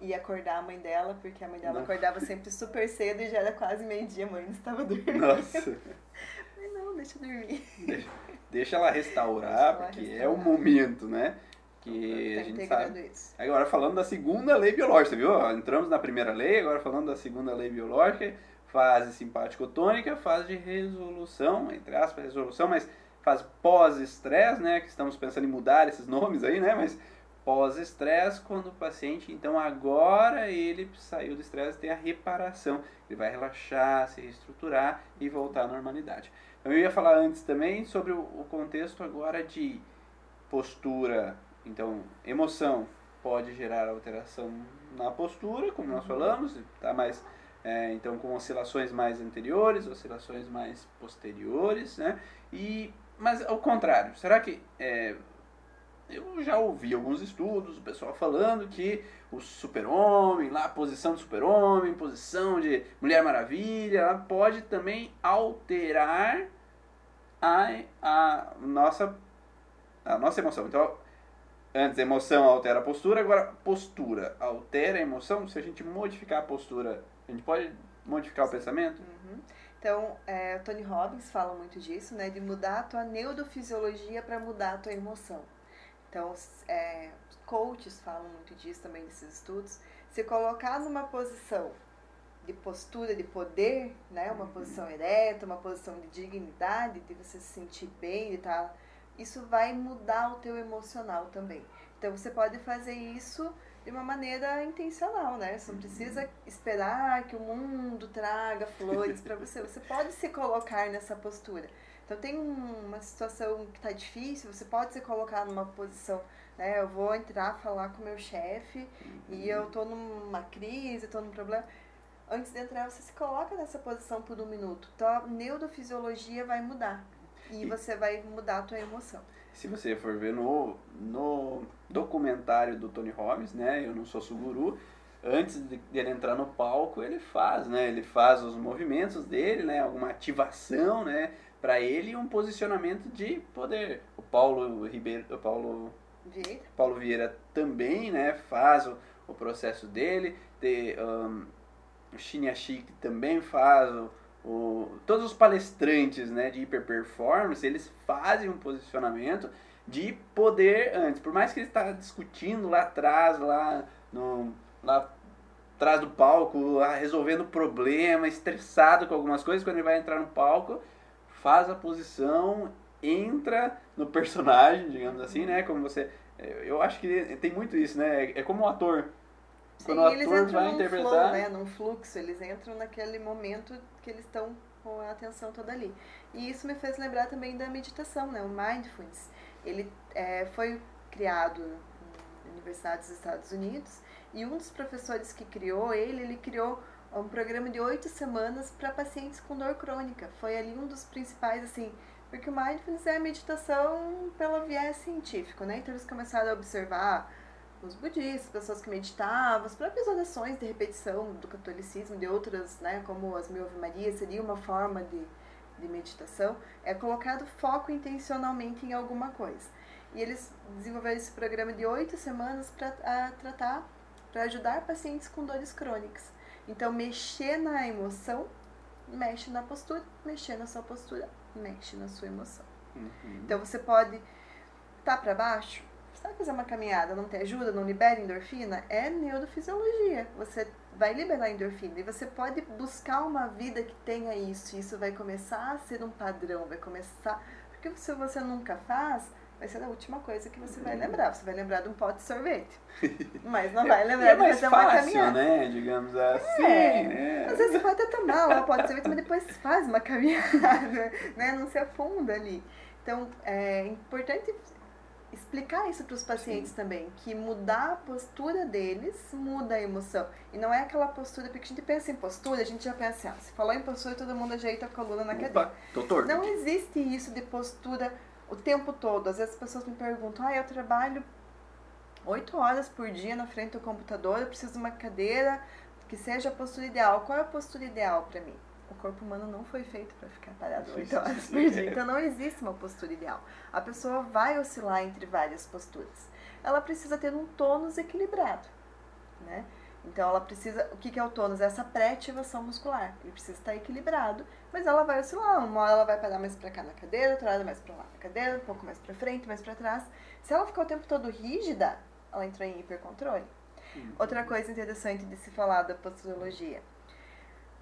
e acordar a mãe dela, porque a mãe dela não. acordava sempre super cedo e já era quase meio-dia, a mãe não estava dormindo. Nossa. Mas não, deixa eu dormir. Deixa, deixa ela restaurar, deixa ela porque restaurar. é o momento, né? Que tá a gente sabe. Agora falando da segunda lei biológica, viu? Entramos na primeira lei, agora falando da segunda lei biológica, fase simpático-tônica, fase de resolução, entre aspas, resolução, mas fase pós-estresse, né? Que estamos pensando em mudar esses nomes aí, né? Mas pós-estresse, quando o paciente, então agora ele saiu do estresse, tem a reparação. Ele vai relaxar, se reestruturar e voltar à normalidade. Então, eu ia falar antes também sobre o contexto agora de postura. Então, emoção pode gerar alteração na postura, como nós falamos, tá mais é, então com oscilações mais anteriores, oscilações mais posteriores, né? E mas ao contrário, será que é, eu já ouvi alguns estudos, o pessoal falando que o super-homem, lá posição do super-homem, posição de Mulher Maravilha, ela pode também alterar a, a, nossa, a nossa emoção. Então, antes emoção altera a postura, agora postura altera a emoção. Se a gente modificar a postura, a gente pode modificar o pensamento? Uhum. Então, é, Tony Robbins fala muito disso, né? De mudar a tua neurofisiologia para mudar a tua emoção. Então, é, coaches falam muito disso também nesses estudos. Se colocar numa posição de postura de poder, né, uma uhum. posição ereta, uma posição de dignidade, de você se sentir bem, e tal, isso vai mudar o teu emocional também. Então você pode fazer isso de uma maneira intencional, né? Você não precisa esperar que o mundo traga flores para você. Você pode se colocar nessa postura. Então tem uma situação que está difícil, você pode se colocar numa posição, né? Eu vou entrar falar com meu chefe e eu tô numa crise, tô num problema. Antes de entrar, você se coloca nessa posição por um minuto. Então a neurofisiologia vai mudar e, e você vai mudar a tua emoção. Se você for ver no, no documentário do Tony Robbins, né? Eu não sou suguru, antes de ele entrar no palco, ele faz, né? Ele faz os movimentos dele, né? Alguma ativação, né? Para ele um posicionamento de poder. O Paulo Ribeiro, o Paulo Vieira, Paulo Vieira também, né? Faz o, o processo dele. Tem, um, o Shinyashik também faz o, o, todos os palestrantes né, de hiperperformance, eles fazem um posicionamento de poder antes. Por mais que ele está discutindo lá atrás, lá no, lá atrás do palco, lá resolvendo problema, estressado com algumas coisas, quando ele vai entrar no palco, faz a posição, entra no personagem, digamos assim, né? Como você. Eu acho que tem muito isso, né? É como um ator. Quando Sim, o ator vai interpretar. Flow, né? Num fluxo, eles entram naquele momento que eles estão com a atenção toda ali. E isso me fez lembrar também da meditação, né? O Mindfulness. Ele é, foi criado na Universidade dos Estados Unidos e um dos professores que criou ele, ele criou um programa de oito semanas para pacientes com dor crônica. Foi ali um dos principais, assim, porque o Mindfulness é a meditação pelo viés científico, né? Então eles começaram a observar os budistas, pessoas que meditavam, as próprias orações de repetição do catolicismo, de outras, né, como as mil ave Maria, seria uma forma de, de meditação, é colocado foco intencionalmente em alguma coisa. E eles desenvolveram esse programa de oito semanas para tratar para ajudar pacientes com dores crônicas. Então, mexer na emoção, mexe na postura, mexer na sua postura, mexe na sua emoção. Uhum. Então, você pode estar tá para baixo, sabe fazer uma caminhada, não te ajuda, não libera endorfina? É neurofisiologia. Você vai liberar endorfina e você pode buscar uma vida que tenha isso. Isso vai começar a ser um padrão, vai começar. Porque se você nunca faz, vai ser a última coisa que você vai lembrar. Você vai lembrar de um pote de sorvete. Mas não vai lembrar é, é de fazer uma caminhada. né? Digamos assim. É. Né? Às vezes você pode até tomar o pote de sorvete, mas depois faz uma caminhada, né? Não se afunda ali. Então, é importante explicar isso para os pacientes Sim. também, que mudar a postura deles muda a emoção. E não é aquela postura, porque a gente pensa em postura, a gente já pensa ah, se falou em postura, todo mundo ajeita a coluna na Opa, cadeira. Doutor. Não existe isso de postura o tempo todo. Às vezes as pessoas me perguntam, ah, eu trabalho oito horas por dia na frente do computador, eu preciso de uma cadeira que seja a postura ideal. Qual é a postura ideal para mim? O corpo humano não foi feito para ficar parado oito horas por dia, então não existe uma postura ideal. A pessoa vai oscilar entre várias posturas. Ela precisa ter um tônus equilibrado, né? Então ela precisa, o que, que é o tônus? Essa pré-ativação muscular. Ele precisa estar equilibrado, mas ela vai oscilar. Uma hora ela vai parar mais para cá na cadeira, outra hora mais para lá na cadeira, um pouco mais para frente, mais para trás. Se ela ficar o tempo todo rígida, ela entra em hipercontrole. Outra coisa interessante de se falar da posturologia.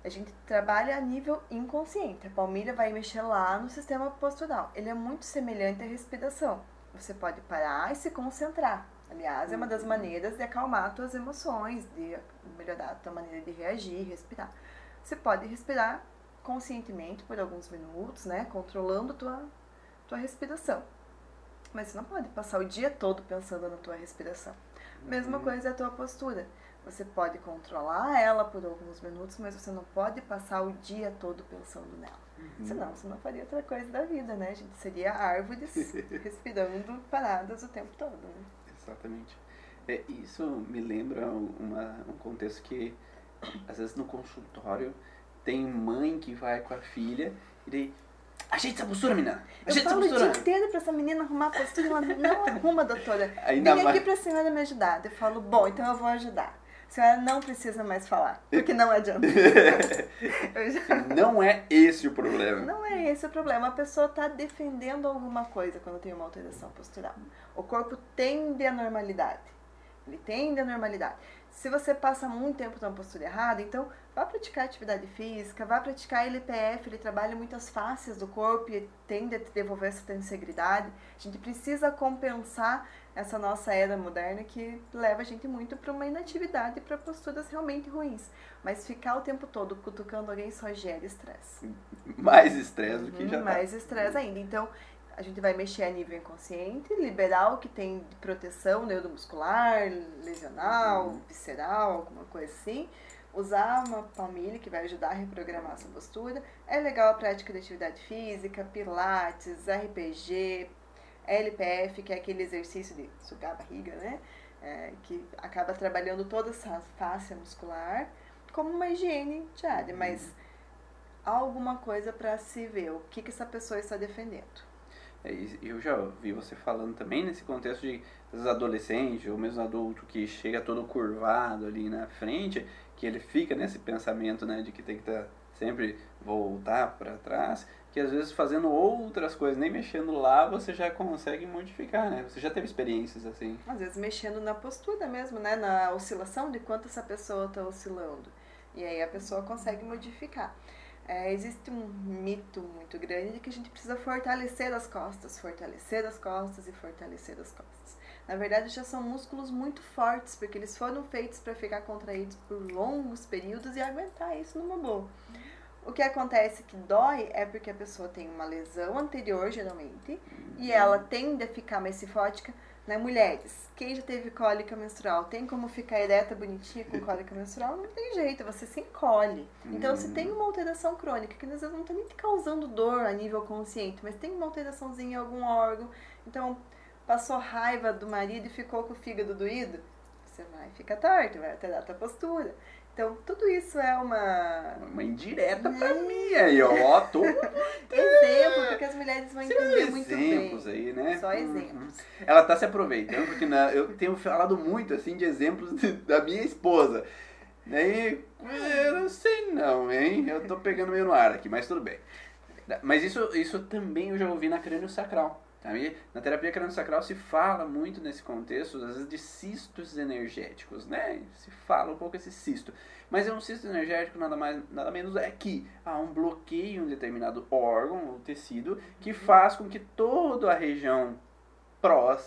A gente trabalha a nível inconsciente. A palmilha vai mexer lá no sistema postural. Ele é muito semelhante à respiração. Você pode parar e se concentrar. Aliás, é uma das maneiras de acalmar suas emoções, de melhorar a tua maneira de reagir, respirar. Você pode respirar conscientemente por alguns minutos, né, controlando tua tua respiração. Mas você não pode passar o dia todo pensando na tua respiração. Mesma uhum. coisa é a tua postura. Você pode controlar ela por alguns minutos, mas você não pode passar o dia todo pensando nela. Uhum. Senão você não faria outra coisa da vida, né? A gente seria árvores respirando paradas o tempo todo, né? Exatamente. É, isso me lembra uma, um contexto que, às vezes, no consultório, tem mãe que vai com a filha e daí. Ajeita essa postura, menina! Ajeita eu falo essa postura! o dia inteiro pra essa menina arrumar a postura e ela não arruma, doutora. Ainda Vem mais... aqui pra senhora me ajudar. Eu falo, bom, então eu vou ajudar. A senhora não precisa mais falar, porque não adianta. já... Não é esse o problema. Não é esse o problema. A pessoa está defendendo alguma coisa quando tem uma alteração postural. O corpo tende à normalidade. Ele tende à normalidade. se você passa muito tempo numa postura errada, então vá praticar atividade física, vá praticar LPF, ele trabalha muitas faces do corpo e tende a devolver essa tensegridade. A gente precisa compensar essa nossa era moderna que leva a gente muito para uma inatividade e para posturas realmente ruins. Mas ficar o tempo todo cutucando alguém só gera estresse. Mais estresse do que já uhum, tá. Mais estresse ainda. Então, a gente vai mexer a nível inconsciente, liberar o que tem de proteção neuromuscular, lesional, uhum. visceral, alguma coisa assim. Usar uma palmilha que vai ajudar a reprogramar essa postura. É legal a prática de atividade física, pilates, RPG, LPF, que é aquele exercício de sugar a barriga, né? É, que acaba trabalhando toda essa face muscular como uma higiene diária, mas uhum. há alguma coisa para se ver o que, que essa pessoa está defendendo. É, eu já vi você falando também nesse contexto de às adolescente ou mesmo adulto que chega todo curvado ali na frente, que ele fica nesse pensamento né, de que tem que estar tá sempre voltar para trás, que às vezes fazendo outras coisas, nem mexendo lá, você já consegue modificar, né? Você já teve experiências assim? Às vezes mexendo na postura mesmo, né? Na oscilação de quanto essa pessoa está oscilando. E aí a pessoa consegue modificar. É, existe um mito muito grande de que a gente precisa fortalecer as costas, fortalecer as costas e fortalecer as costas. Na verdade, já são músculos muito fortes, porque eles foram feitos para ficar contraídos por longos períodos e aguentar isso numa boa. O que acontece que dói é porque a pessoa tem uma lesão anterior, geralmente, e ela tende a ficar mais cifótica né? Mulheres, quem já teve cólica menstrual, tem como ficar ereta, bonitinha com cólica menstrual? Não tem jeito, você se encolhe. Então, se tem uma alteração crônica, que às vezes não está nem causando dor a nível consciente, mas tem uma alteraçãozinha em algum órgão, então passou raiva do marido e ficou com o fígado doído, você vai ficar torto, vai alterar a tua postura. Então, tudo isso é uma. Uma indireta pra é. mim aí, ó. Tô... Exemplo, porque as mulheres vão entender muito bem. exemplos aí, né? Só uhum. exemplos. Uhum. Ela tá se aproveitando, porque na, eu tenho falado muito, assim, de exemplos de, da minha esposa. Aí, eu não sei não, hein? Eu tô pegando meio no ar aqui, mas tudo bem. Mas isso, isso também eu já ouvi na crânio sacral. Sabe? Na terapia crânio-sacral se fala muito nesse contexto, às vezes, de cistos energéticos, né? Se fala um pouco esse cisto. Mas é um cisto energético nada mais, nada menos é que há um bloqueio em um determinado órgão ou tecido que faz com que toda a região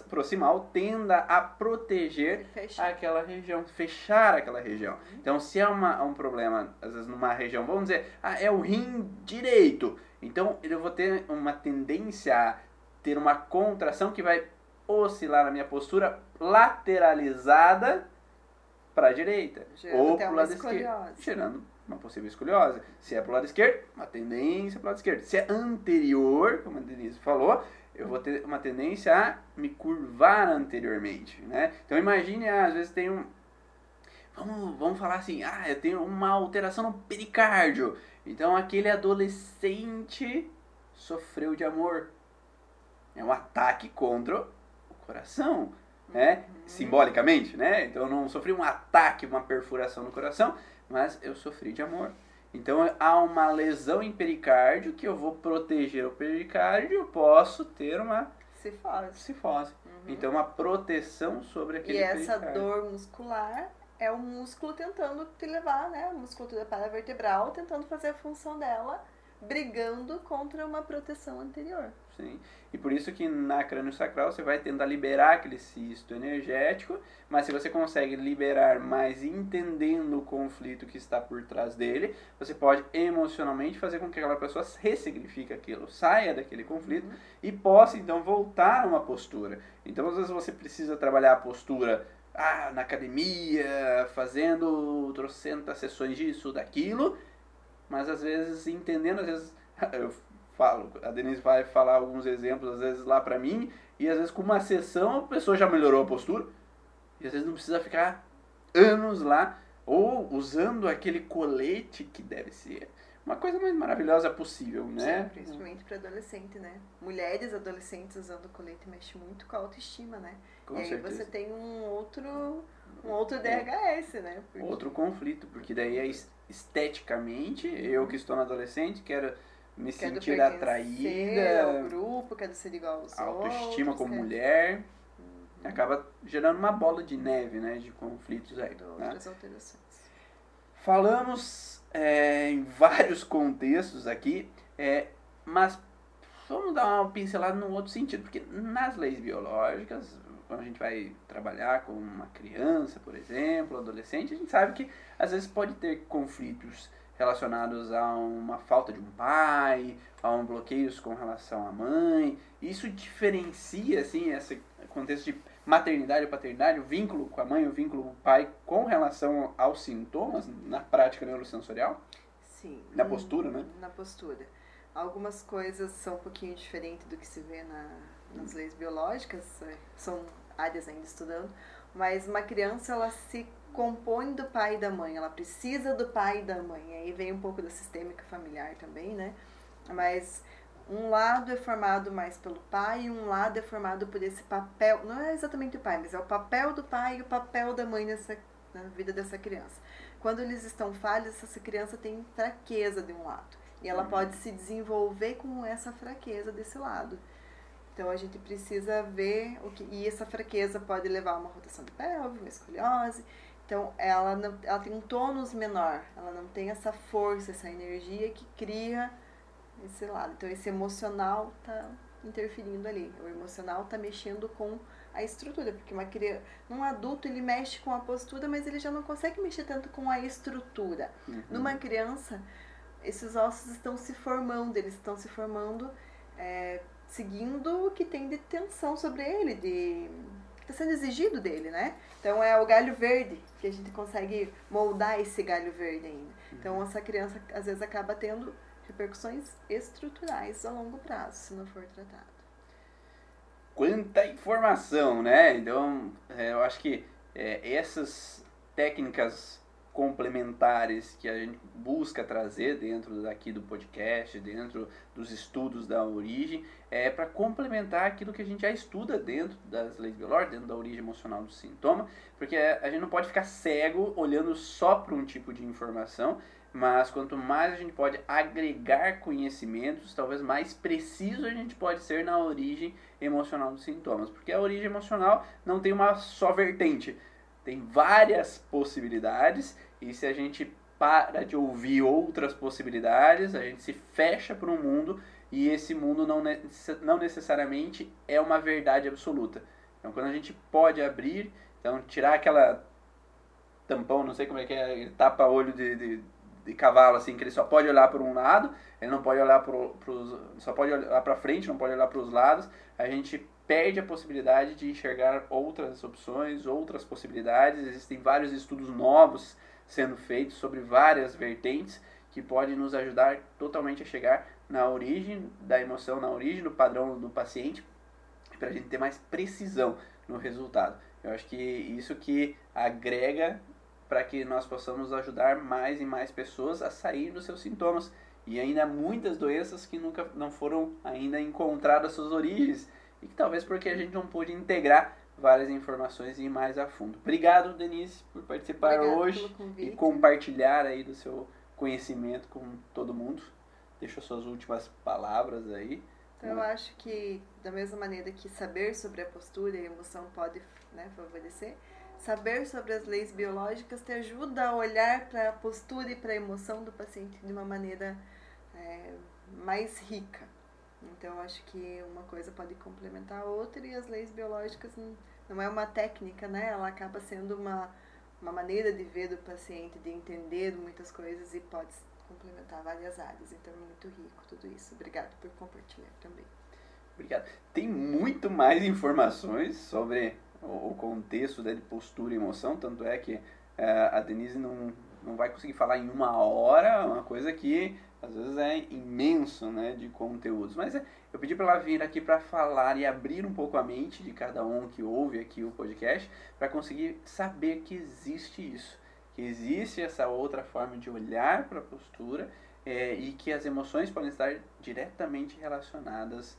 proximal tenda a proteger aquela região, fechar aquela região. Uhum. Então, se é uma, um problema, às vezes, numa região, vamos dizer, ah, é o rim direito. Então, eu vou ter uma tendência a ter uma contração que vai oscilar na minha postura lateralizada para a direita gerando ou para o lado esquerdo, gerando uma possível escoliose. Se é para o lado esquerdo, uma tendência para o lado esquerdo. Se é anterior, como a Denise falou, eu vou ter uma tendência a me curvar anteriormente, né? Então imagine, ah, às vezes tem um vamos, vamos falar assim, ah, eu tenho uma alteração no pericárdio. Então aquele adolescente sofreu de amor. É um ataque contra o coração, né? Uhum. Simbolicamente, né? Então eu não sofri um ataque, uma perfuração no coração, mas eu sofri de amor. Então há uma lesão em pericárdio que eu vou proteger o pericárdio, eu posso ter uma cifose. cifose. Uhum. Então uma proteção sobre aquele E essa dor muscular é o músculo tentando te levar, né? A musculatura paravertebral tentando fazer a função dela brigando contra uma proteção anterior. Sim. E por isso que na crânio sacral você vai tentar liberar aquele cisto energético, mas se você consegue liberar mais entendendo o conflito que está por trás dele, você pode emocionalmente fazer com que aquela pessoa ressignifique aquilo, saia daquele conflito uhum. e possa então voltar a uma postura. Então às vezes você precisa trabalhar a postura ah, na academia, fazendo trocentas sessões disso, daquilo, mas às vezes entendendo, às vezes eu falo, a Denise vai falar alguns exemplos às vezes lá pra mim, e às vezes com uma sessão a pessoa já melhorou a postura, e às vezes não precisa ficar anos lá, ou usando aquele colete que deve ser uma coisa mais maravilhosa possível, né? Sim, principalmente para adolescente, né? Mulheres adolescentes usando colete mexe muito com a autoestima, né? Com e certeza. aí você tem um outro um outro DHS, né? Porque... Outro conflito, porque daí é esteticamente, eu que estou na adolescente, quero me quero sentir atraída. ao grupo, quero ser igual aos autoestima outros, como quero... mulher. acaba gerando uma bola de neve, né, de conflitos aí. Né? Outras alterações. Falamos é, em vários contextos aqui, é, mas vamos dar uma pincelada num outro sentido, porque nas leis biológicas, quando a gente vai trabalhar com uma criança, por exemplo, adolescente, a gente sabe que às vezes pode ter conflitos relacionados a uma falta de um pai, a um bloqueios com relação à mãe. Isso diferencia assim esse contexto de maternidade e paternidade, o vínculo com a mãe, o vínculo com o pai com relação aos sintomas na prática neurosensorial? Sim. Na postura, né? Na postura. Algumas coisas são um pouquinho diferentes do que se vê na, nas leis biológicas, é, são áreas ainda estudando, mas uma criança ela se compõe do pai e da mãe, ela precisa do pai e da mãe. Aí vem um pouco da sistêmica familiar também, né? Mas um lado é formado mais pelo pai e um lado é formado por esse papel, não é exatamente o pai, mas é o papel do pai e o papel da mãe nessa, na vida dessa criança. Quando eles estão falhos, essa criança tem fraqueza de um lado. E ela uhum. pode se desenvolver com essa fraqueza desse lado. Então a gente precisa ver o que. E essa fraqueza pode levar a uma rotação de pelve, uma escoliose. Então ela, não, ela tem um tônus menor, ela não tem essa força, essa energia que cria esse lado. Então esse emocional tá interferindo ali. O emocional tá mexendo com a estrutura, porque uma criança, um adulto ele mexe com a postura, mas ele já não consegue mexer tanto com a estrutura. Uhum. Numa criança, esses ossos estão se formando, eles estão se formando é, seguindo o que tem de tensão sobre ele, de está sendo exigido dele, né? Então é o galho verde que a gente consegue moldar esse galho verde ainda. Então uhum. essa criança às vezes acaba tendo repercussões estruturais a longo prazo, se não for tratado. Quanta informação, né? Então, é, eu acho que é, essas técnicas complementares que a gente busca trazer dentro daqui do podcast, dentro dos estudos da origem, é para complementar aquilo que a gente já estuda dentro das leis biológicas, dentro da origem emocional do sintoma, porque a gente não pode ficar cego olhando só para um tipo de informação mas quanto mais a gente pode agregar conhecimentos, talvez mais preciso a gente pode ser na origem emocional dos sintomas, porque a origem emocional não tem uma só vertente, tem várias possibilidades e se a gente para de ouvir outras possibilidades, a gente se fecha para um mundo e esse mundo não, não necessariamente é uma verdade absoluta. Então, quando a gente pode abrir, então tirar aquela tampão, não sei como é que é, tapa olho de, de de cavalo, assim, que ele só pode olhar por um lado, ele não pode olhar pros, só pode olhar para frente, não pode olhar para os lados, a gente perde a possibilidade de enxergar outras opções, outras possibilidades. Existem vários estudos novos sendo feitos sobre várias vertentes que podem nos ajudar totalmente a chegar na origem da emoção, na origem do padrão do paciente, para a gente ter mais precisão no resultado. Eu acho que isso que agrega para que nós possamos ajudar mais e mais pessoas a sair dos seus sintomas. E ainda muitas doenças que nunca não foram ainda encontradas suas origens e que talvez porque a gente não pôde integrar várias informações e ir mais a fundo. Obrigado, Denise, por participar Obrigado hoje e compartilhar aí do seu conhecimento com todo mundo. Deixa suas últimas palavras aí. Então, eu acho que da mesma maneira que saber sobre a postura e a emoção pode né, favorecer, Saber sobre as leis biológicas te ajuda a olhar para a postura e para a emoção do paciente de uma maneira é, mais rica. Então, acho que uma coisa pode complementar a outra e as leis biológicas não é uma técnica, né? Ela acaba sendo uma, uma maneira de ver do paciente, de entender muitas coisas e pode complementar várias áreas. Então, é muito rico tudo isso. Obrigada por compartilhar também. Obrigado. Tem muito mais informações sobre o contexto né, de postura e emoção, tanto é que é, a Denise não, não vai conseguir falar em uma hora, uma coisa que às vezes é imenso né, de conteúdos. Mas é, eu pedi para ela vir aqui para falar e abrir um pouco a mente de cada um que ouve aqui o podcast, para conseguir saber que existe isso, que existe essa outra forma de olhar para a postura é, e que as emoções podem estar diretamente relacionadas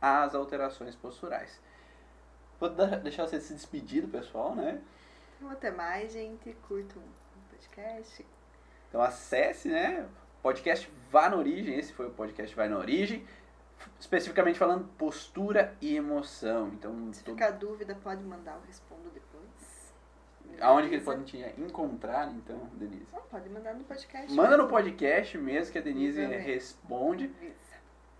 às alterações posturais. Vou deixar você se despedir do pessoal, né? Até mais, gente. Curta o podcast. Então acesse, né? Podcast Vá na Origem. Esse foi o podcast Vai na Origem. especificamente falando postura e emoção. Então, Se ficar dúvida, pode mandar, eu respondo depois. Aonde que ele pode te encontrar, então, Denise? Não, pode mandar no podcast. Manda no mesmo. podcast mesmo que a Denise Exatamente. responde. Isso.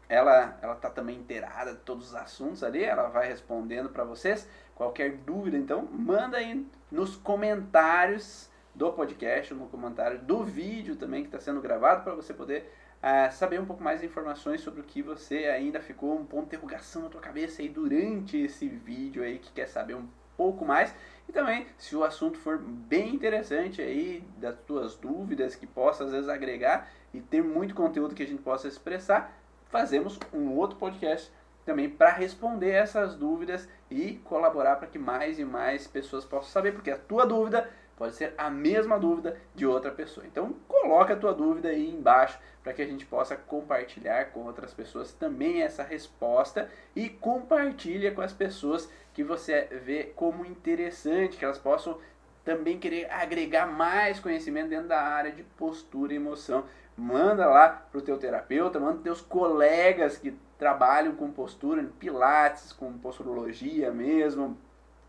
Ela, ela tá também inteirada de todos os assuntos ali, ela vai respondendo para vocês. Qualquer dúvida, então, manda aí nos comentários do podcast, no comentário do vídeo também que está sendo gravado, para você poder ah, saber um pouco mais de informações sobre o que você ainda ficou um ponto de interrogação na tua cabeça aí durante esse vídeo aí que quer saber um pouco mais. E também, se o assunto for bem interessante aí, das tuas dúvidas, que possa às vezes agregar e ter muito conteúdo que a gente possa expressar, fazemos um outro podcast também para responder essas dúvidas e colaborar para que mais e mais pessoas possam saber, porque a tua dúvida pode ser a mesma dúvida de outra pessoa. Então, coloca a tua dúvida aí embaixo para que a gente possa compartilhar com outras pessoas também essa resposta e compartilha com as pessoas que você vê como interessante, que elas possam também querer agregar mais conhecimento dentro da área de postura e emoção. Manda lá pro teu terapeuta, manda teus colegas que trabalham com postura, pilates, com posturologia mesmo,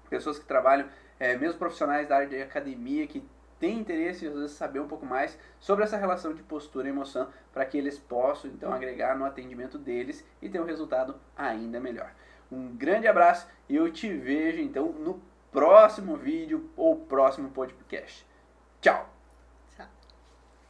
pessoas que trabalham, é, mesmo profissionais da área de academia que têm interesse em saber um pouco mais sobre essa relação de postura e emoção para que eles possam então agregar no atendimento deles e ter um resultado ainda melhor. Um grande abraço e eu te vejo então no próximo vídeo ou próximo podcast. Tchau!